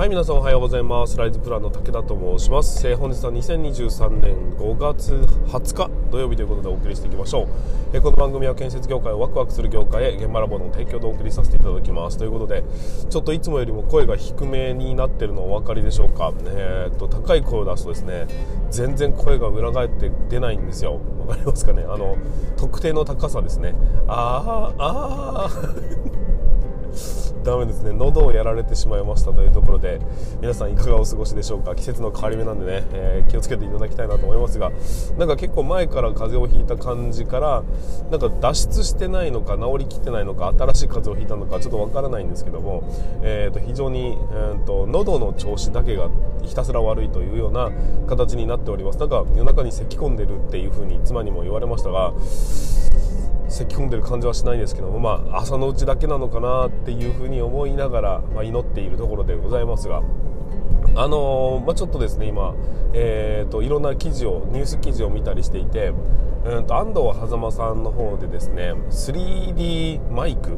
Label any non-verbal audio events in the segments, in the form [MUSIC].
はい皆さんおはようございます。ライズプランの武田と申します、えー、本日は2023年5月20日土曜日ということでお送りしていきましょう、えー、この番組は建設業界をワクワクする業界へ現場ラボの提供でお送りさせていただきます。ということでちょっといつもよりも声が低めになってるのお分かりでしょうか？えー、っと高い声を出すとですね全然声が裏返って出ないんですよ。わかりますかね？あの特定の高さですね。ああああダメですね。喉をやられてしまいましたというところで皆さんいかがお過ごしでしょうか？季節の変わり目なんでね、えー、気をつけていただきたいなと思いますがなんか結構前から風邪をひいた感じからなんか脱出してないのか治りきってないのか新しい風邪をひいたのかちょっとわからないんですけども、えー、と非常に、えーと、喉の調子だけがひたすら悪いというような形になっております。なんか夜中に咳き込んでるっていう風に妻にも言われましたが咳き込んでる感じはしないんですけども、まあ、朝のうちだけなのかなっていうふうに思いながら、まあ、祈っているところでございますが。あのー、まあ、ちょっとですね今、えーと、いろんな記事をニュース記事を見たりしていて、うんと安藤狭間さんの方でですね 3D マイク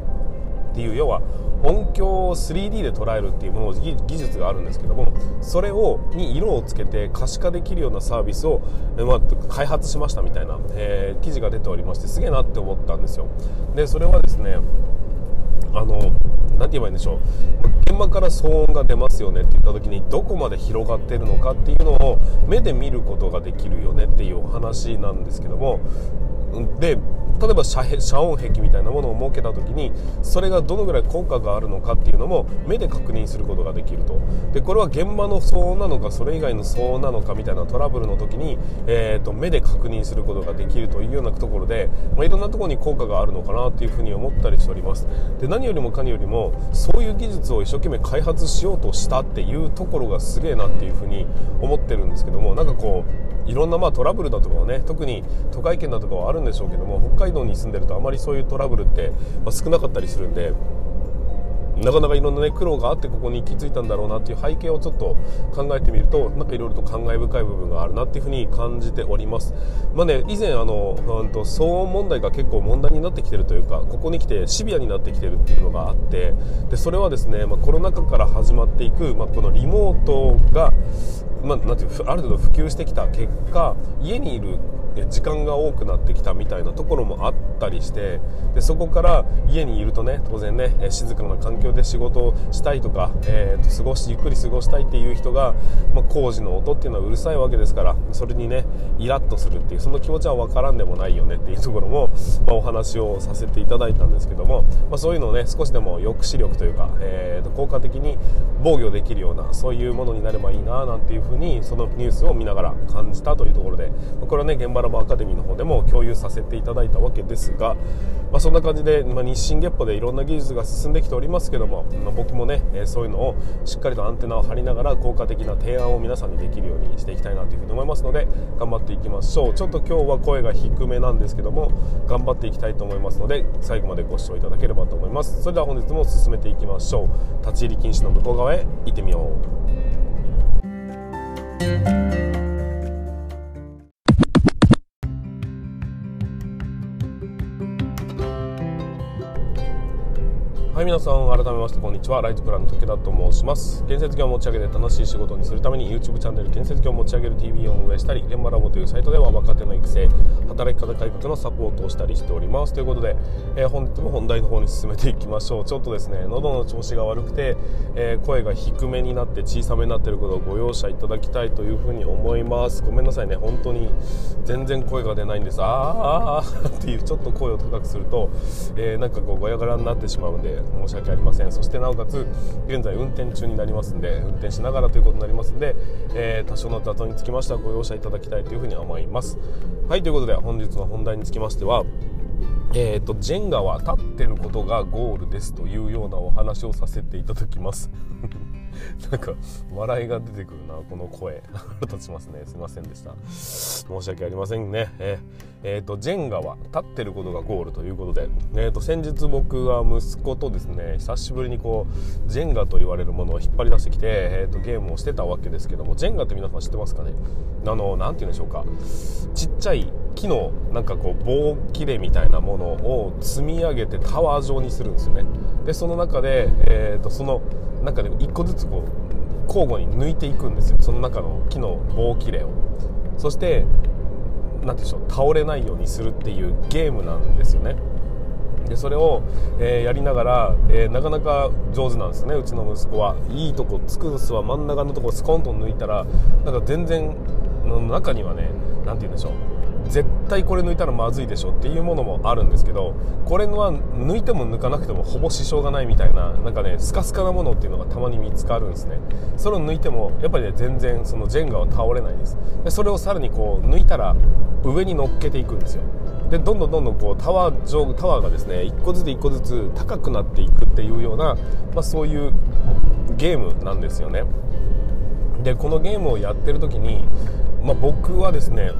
っていう要は音響を 3D で捉えるっていうもの技術があるんですけどもそれをに色をつけて可視化できるようなサービスを、まあ、開発しましたみたいな、えー、記事が出ておりましてすげえなって思ったんですよ。でそれはですねあの何て言えばいいんでしょう。現場から騒音が出ますよねって言った時にどこまで広がってるのかっていうのを目で見ることができるよねっていうお話なんですけどもで例えば遮音壁みたいなものを設けた時にそれがどのぐらい効果があるのかっていうのも目で確認することができると。でこれは現場の騒音なのかそれ以外の騒音なのかみたいなトラブルの時に、えーと、目で確認することができるというようなところで、まあ、いろんなところに効果があるのかなというふうに思ったりしております。で何よりもかによりもそういう技術を一生懸命開発しようとしたっていうところがすげえなっていうふうに思ってるんですけどもなんかこういろんなまあトラブルだとかはね特に都会圏だとかはあるんでしょうけども北海道に住んでるとあまりそういうトラブルって、ま、少なかったりするんでなかなかいろんな、ね、苦労があってここに行き着いたんだろうなっていう背景をちょっと考えてみるとなんかいろいろと感慨深い部分があるなっていうふうに感じております、まあね、以前あの、うん、と騒音問題が結構問題になってきてるというかここに来てシビアになってきてるっていうのがあってでそれはですね、まあ、コロナ禍から始まっていく、まあ、このリモートがまあ、なんていうある程度普及してきた結果家にいる時間が多くなってきたみたいなところもあったりしてでそこから家にいるとね当然ね静かな環境で仕事をしたいとか、えー、と過ごしゆっくり過ごしたいっていう人が、まあ、工事の音っていうのはうるさいわけですからそれにねイラッとするっていうその気持ちは分からんでもないよねっていうところも、まあ、お話をさせていただいたんですけども、まあ、そういうのをね少しでも抑止力というか、えー、と効果的に防御できるようなそういうものになればいいななんていうふうにそのニュースを見ながら感じたというところでこれはね現場ラボアカデミーの方でも共有させていただいたわけですが、まあ、そんな感じで、まあ、日進月歩でいろんな技術が進んできておりますけども、まあ、僕もね、えそういうのをしっかりとアンテナを張りながら効果的な提案を皆さんにできるようにしていきたいなというふうに思いますので頑張っていきましょう。ちょっと今日は声が低めなんですけども頑張っていきたいと思いますので最後までご視聴いただければと思います。それでは本日も進めていきましょう。立ち入り禁止の向こう側へ行ってみよう。はい皆さん改めましてこんにちは。ライトプランの武田と申します。建設業を持ち上げて楽しい仕事にするために YouTube チャンネル建設業を持ち上げる TV を運営したり現場ラボというサイトでは若手の育成働き方改革のサポートをしたりしております。ということで、えー、本日も本題の方に進めていきましょう。ちょっとですね喉の調子が悪くて、えー、声が低めになって小さめになっていることをご容赦いただきたいというふうに思います。ごめんなさいね。本当に全然声が出ないんです。あーっていうちょっと声を高くすると、えー、なんかこうガヤガヤになってしまうんで申し訳ありません。そしてなおかつ現在運転中になりますんで運転しながらということになりますんで、えー、多少の雑音につきましてはご容赦いただきたいというふうに思います。はいということで本日の本題につきましてはえーと、ジェンガは立ってることがゴールですというようなお話をさせていただきます。[LAUGHS] なんか笑いが出てくるなこの声。立ちますね。すいませんでした。申し訳ありませんね。ええー、とジェンガは立ってることがゴールということで、えー、と先日僕は息子とですね久しぶりにこうジェンガと言われるものを引っ張り出してきて、えー、とゲームをしてたわけですけどもジェンガって皆さん知ってますかね？あの何て言うんでしょうか。ちっちゃい木のなんかこう棒切れみたいなものを積み上げてタワー状にするんですよね。でその中で、えー、とその中で1個ずつこう交互に抜いていくんですよ。その中の木の棒切れを。そして何て言うんでしょう倒れないようにするっていうゲームなんですよね。でそれを、えー、やりながら、えー、なかなか上手なんですね。うちの息子は。いいとこつくすは真ん中のとこスコンと抜いたらなんか全然中にはね何て言うんでしょう。絶対これ抜いたらまずいでしょっていうものもあるんですけどこれは抜いても抜かなくてもほぼ支障がないみたいななんかねスカスカなものっていうのがたまに見つかるんですね。それを抜いてもやっぱりね全然そのジェンガは倒れないです。でそれをさらにこう抜いたら上に乗っけていくんですよ。でどんどんどんどんこうタワー上タワーがですね1個ずつ1個ずつ高くなっていくっていうような、まあ、そういうゲームなんですよね。でこのゲームをやってる時に、まあ、僕はですね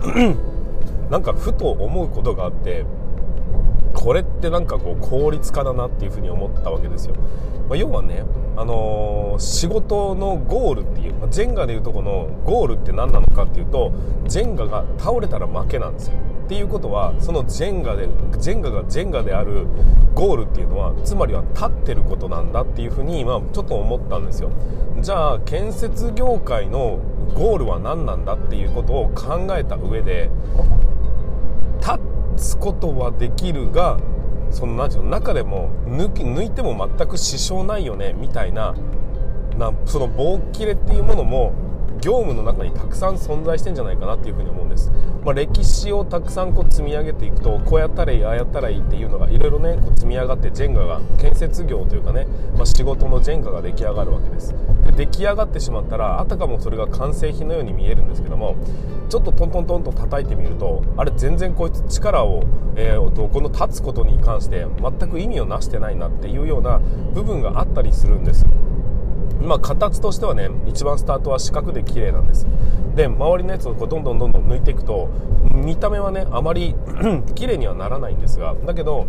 なんかふと思うことがあってこれってなんかこう効率化だなっていうふうに思ったわけですよ、まあ、要はね、あのー、仕事のゴールっていう、まあ、ジェンガでいうとこのゴールって何なのかっていうとジェンガが倒れたら負けなんですよ。っていうことはそのジェンガでジェンガがジェンガであるゴールっていうのはつまりは立ってることなんだっていうふうに、まあ、ちょっと思ったんですよ。じゃあ建設業界のゴールは何なんだっていうことを考えた上で立つことはできるがその何ていうの中でも抜き抜いても全く支障ないよねみたいななその棒切れっていうものも業務の中にたくさん存在してんじゃないかなっていうふに思うんです、まあ、歴史をたくさんこう積み上げていくとこうやったらいいああやったらいいっていうのがいろいろねこう積み上がってジェンガが建設業というかね、まあ、仕事のジェンガが出来上がるわけです。で出来上がってしまったらあたかもそれが完成品のように見えるんですけどもちょっとトントントンと叩いてみるとあれ全然こいつ力を、えー、この立つことに関して全く意味をなしてないなっていうような部分があったりするんです。まあ、形としてはね一番スタートは四角で綺麗なんです。で周りのやつをこうどんどんどんどん抜いていくと見た目はねあまり綺麗にはならないんですがだけど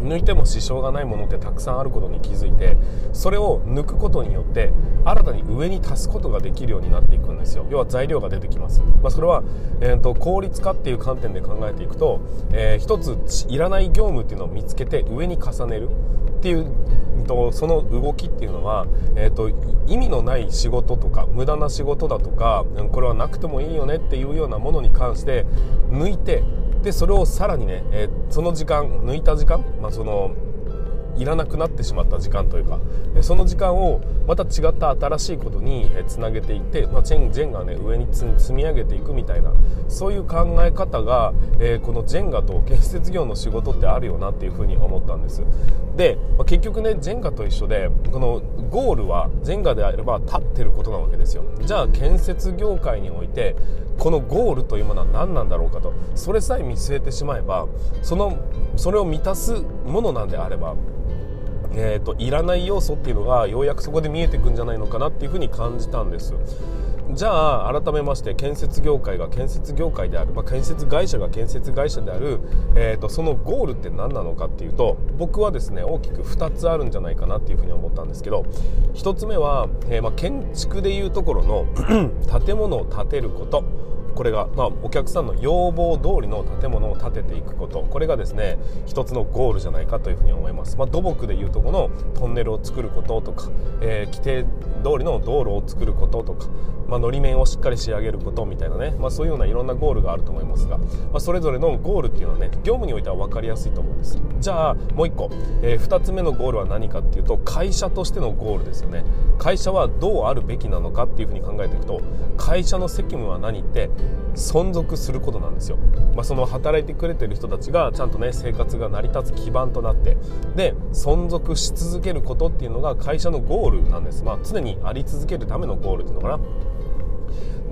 抜いても支障がないものってたくさんあることに気づいてそれを抜くことによって新たに上に足すことができるようになっていくんですよ。要は材料が出てきます、まあ、それは、えーと、効率化っていう観点で考えていくと、えー、ついらない業務っていうのを見つけて上に重ねる。っていうとその動きっていうのは、えーと、意味のない仕事とか無駄な仕事だとかこれはなくてもいいよねっていうようなものに関して抜いてでそれをさらにね、えー、その時間抜いた時間、まあ、そのいらなくなってしまった時間というかその時間をまた違った新しいことにつなげていって、まあ、ジェンがね上に積み上げていくみたいなそういう考え方が、えー、このジェンガと建設業の仕事ってあるよなっていうふうに思ったんです。で、まあ、結局ねジェンガと一緒でこのゴールはジェンガであれば立ってることなわけですよ。じゃあ建設業界においてこのゴールというものは何なんだろうかと。それさえ見据えてしまえばそのそれを満たすものなんであればえーと、いらない要素っていうのがようやくそこで見えてくんじゃないのかなっていうふうに感じたんです。じゃあ改めまして建設業界が建設業界である、まあ、建設会社が建設会社である、えーと、そのゴールって何なのかっていうと僕はですね大きく2つあるんじゃないかなっていうふうに思ったんですけど1つ目は、えー、まあ、建築でいうところの [CLEARS THROAT] 建物を建てること。これが、まあ、お客さんの要望通りの建物を建てていくこと。これがですね一つのゴールじゃないかというふうに思います、まあ、土木でいうとこのトンネルを作ることとか、えー、規定通りの道路を作ることとか、まあ、のり面をしっかり仕上げることみたいなね、まあ、そういうようないろんなゴールがあると思いますが、まあ、それぞれのゴールっていうのはね業務においては分かりやすいと思うんですじゃあもう1個、えー、2つ目のゴールは何かっていうと会社としてのゴールですよね。会社はどうあるべきなのかっていうふうに考えていくと会社の責務は何って存続することなんですよ、まあ、その働いてくれてる人たちがちゃんとね生活が成り立つ基盤となってで存続し続けることっていうのが会社のゴールなんです、まあ、常にあり続けるためのゴールっていうのかな。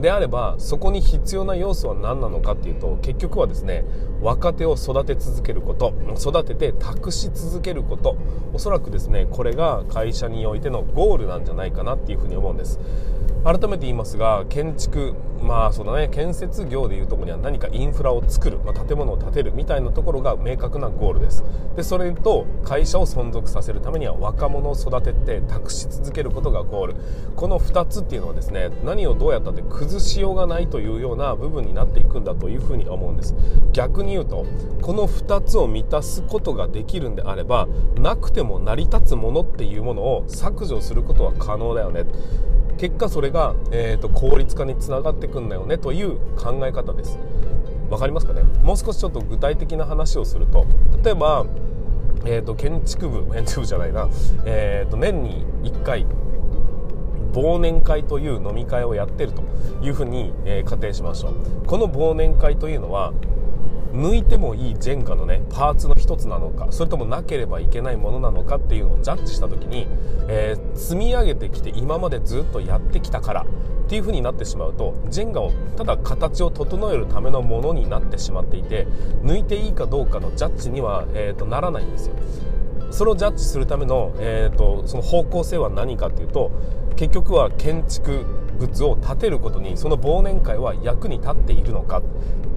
であればそこに必要な要素は何なのかっていうと結局はですね若手を育て続けること育てて託し続けること。おそらくですねこれが会社においてのゴールなんじゃないかなっていうふうに思うんです。改めて言いますが建築まあそうだね。建設業でいうところには何かインフラを作る、まあ、建物を建てるみたいなところが明確なゴールです。でそれと会社を存続させるためには若者を育てて託し続けることがゴール。この2つっていうのはですね何をどうやったって崩しようがないというような部分になっていくんだというふうに思うんです。逆に言うとこの2つを満たすことができるんであればなくても成り立つものっていうものを削除することは可能だよね。結果それが、えーと、効率化につながってくんだよねという考え方です。わかりますかね？もう少しちょっと具体的な話をすると例えば、えーと、建築部 [LAUGHS] 建築部じゃないな、えーと年に1回忘年会という飲み会をやってるというふうに、えー、仮定しましょう。この忘年会というのは抜いてもいいジェンガのねパーツの一つなのかそれともなければいけないものなのかっていうのをジャッジした時に、えー、積み上げてきて今までずっとやってきたからっていう風になってしまうとジェンガをただ形を整えるためのものになってしまっていて抜いていいかどうかのジャッジには、えーと、ならないんですよ。それをジャッジするための、えーとその方向性は何かっていうと結局は建築物を建てることにその忘年会は役に立っているのかっ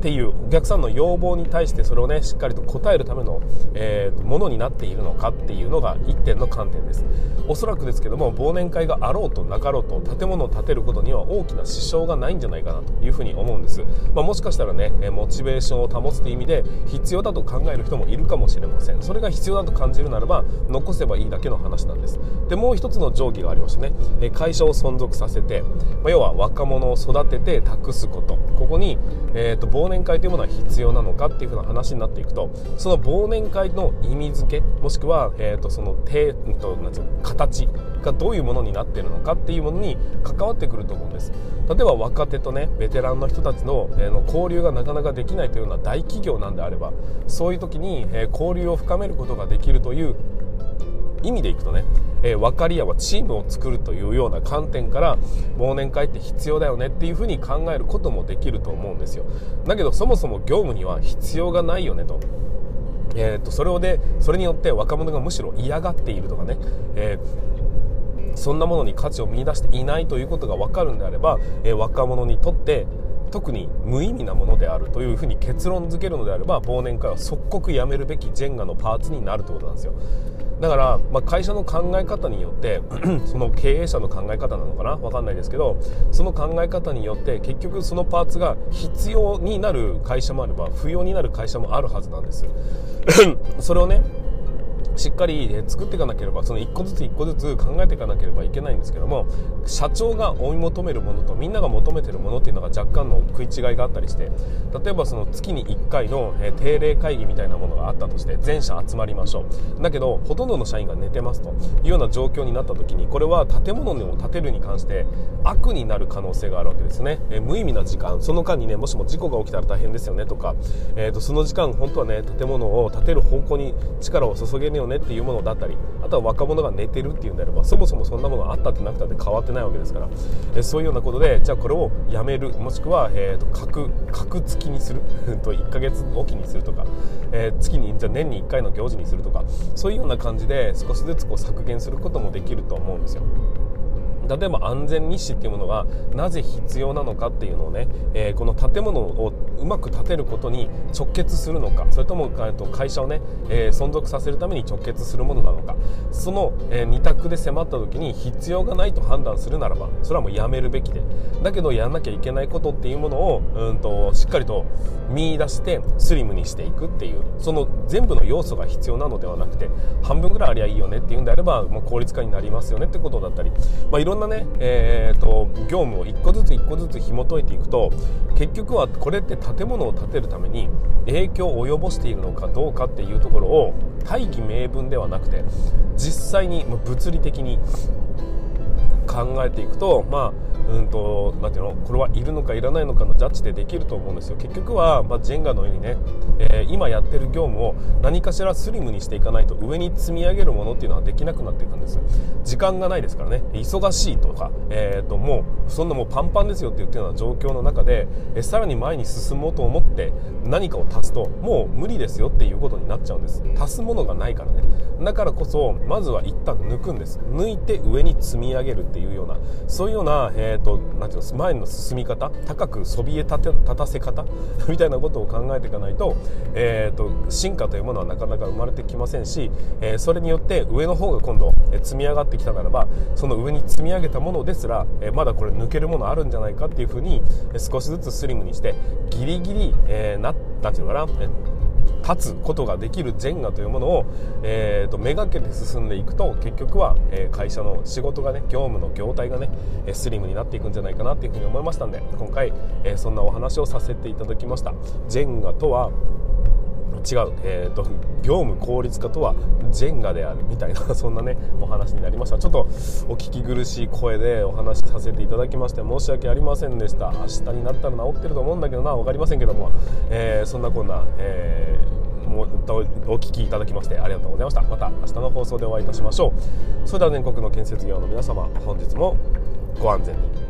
ていうお客さんの要望に対してそれをねしっかりと応えるための、えー、ものになっているのかっていうのが1点の観点です。おそらくですけども忘年会があろうとなかろうと建物を建てることには大きな支障がないんじゃないかなというふうに思うんです、まあ、もしかしたらねモチベーションを保つという意味で必要だと考える人もいるかもしれませんそれが必要だと感じるならば残せばいいだけの話なんですでもう一つの定規がありましてね会社を存続させて、まあ、要は若者を育てて託すこと。ここに、えーと、忘年会というものは必要なのかっていうふうな話になっていくとその忘年会の意味付けもしくは、えーと、その手となんうの形がどういうものになっているのかっていうものに関わってくると思うんです。例えば若手とねベテランの人たちの,、えー、の交流がなかなかできないというような大企業なんであればそういう時に、えー、交流を深めることができるという意味でいくとね、えー、分かり合うチームを作るというような観点から忘年会って必要だよねっていうふうに考えることもできると思うんですよ。だけどそもそも業務には必要がないよねと。えーと、それをでそれによって若者がむしろ嫌がっているとかね、えー、そんなものに価値を見出していないということが分かるんであれば、えー、若者にとって特に無意味なものであるというふうに結論付けるのであれば忘年会は即刻やめるべきジェンガのパーツになるということなんですよ。だから、まあ、会社の考え方によって [CLEARS THROAT] その経営者の考え方なのかな？分かんないですけどその考え方によって結局そのパーツが必要になる会社もあれば不要になる会社もあるはずなんです [CLEARS THROAT] それをねしっかり作っていかなければその1個ずつ1個ずつ考えていかなければいけないんですけども社長が追い求めるものとみんなが求めてるものっていうのが若干の食い違いがあったりして例えばその月に1回の定例会議みたいなものがあったとして全社集まりましょう。だけどほとんどの社員が寝てますというような状況になった時にこれは建物を建てるに関して悪になる可能性があるわけですね。え無意味な時間。その間にねもしも事故が起きたら大変ですよねとか、えー、とその時間本当はね建物を建てる方向に力を注げるよねっていうものだったりあとは若者が寝てるっていうんであればそもそもそんなものがあったってなくたって変わってないわけですから、えそういうようなことでじゃあこれをやめるもしくは、えーと、格格付きにする [LAUGHS] と1ヶ月おきにするとか、えー、月にじゃ年に1回の行事にするとかそういうような感じで少しずつこう削減することもできると思うんですよ。例えば安全日誌っていうものがなぜ必要なのかっていうのをね、えー、この建物をうまく建てることに直結するのかそれとも会社をね、えー、存続させるために直結するものなのかその、えー、2択で迫った時に必要がないと判断するならばそれはもうやめるべきで。だけどやらなきゃいけないことっていうものをうんとしっかりと見出してスリムにしていくっていうその全部の要素が必要なのではなくて半分ぐらいありゃいいよねっていうんであればもう効率化になりますよねってことだったり、まあ、いろんね、えーと、業務を1個ずつ1個ずつ紐解いていくと結局はこれって建物を建てるために影響を及ぼしているのかどうかっていうところを大義名分ではなくて実際に物理的に考えていくとまあうんとなんていうの？これはいるのかいらないのかのジャッジでできると思うんですよ。結局は、まあ、ジェンガのようにね、えー、今やってる業務を何かしらスリムにしていかないと上に積み上げるものっていうのはできなくなっていくんです時間がないですからね。忙しいとか、えー、ともうそんなもうパンパンですよって言ってるような状況の中で、えー、さらに前に進もうと思って何かを足すともう無理ですよっていうことになっちゃうんです。足すものがないからね。だからこそまずは一旦抜くんです。抜いて上に積み上げるっていうようなそういうような、えーえーと、なんていうの前の進み方？高くそびえ立て立たせ方？[LAUGHS] みたいなことを考えていかないと,、えーと、進化というものはなかなか生まれてきませんし、えー、それによって上の方が今度、え積み上がってきたならばその上に積み上げたものですら、えー、まだこれ抜けるものあるんじゃないかっていうふうに、え少しずつスリムにしてギリギリ、えー、ななんていうのかな、え立つことができるジェンガというものを、えーと、めがけて進んでいくと結局は、えー、会社の仕事がね業務の業態がねスリムになっていくんじゃないかなっていうふうに思いましたんで今回、えー、そんなお話をさせていただきました。ジェンガとは違う、えーと、業務効率化とはジェンガであるみたいな [LAUGHS] そんなねお話になりました。ちょっとお聞き苦しい声でお話しさせていただきまして申し訳ありませんでした。明日になったら治ってると思うんだけどな分かりませんけども、えー、そんなこんな、えー、もお聞きいただきましてありがとうございました。また明日の放送でお会いいたしましょう。それでは全国の建設業の皆様本日もご安全に。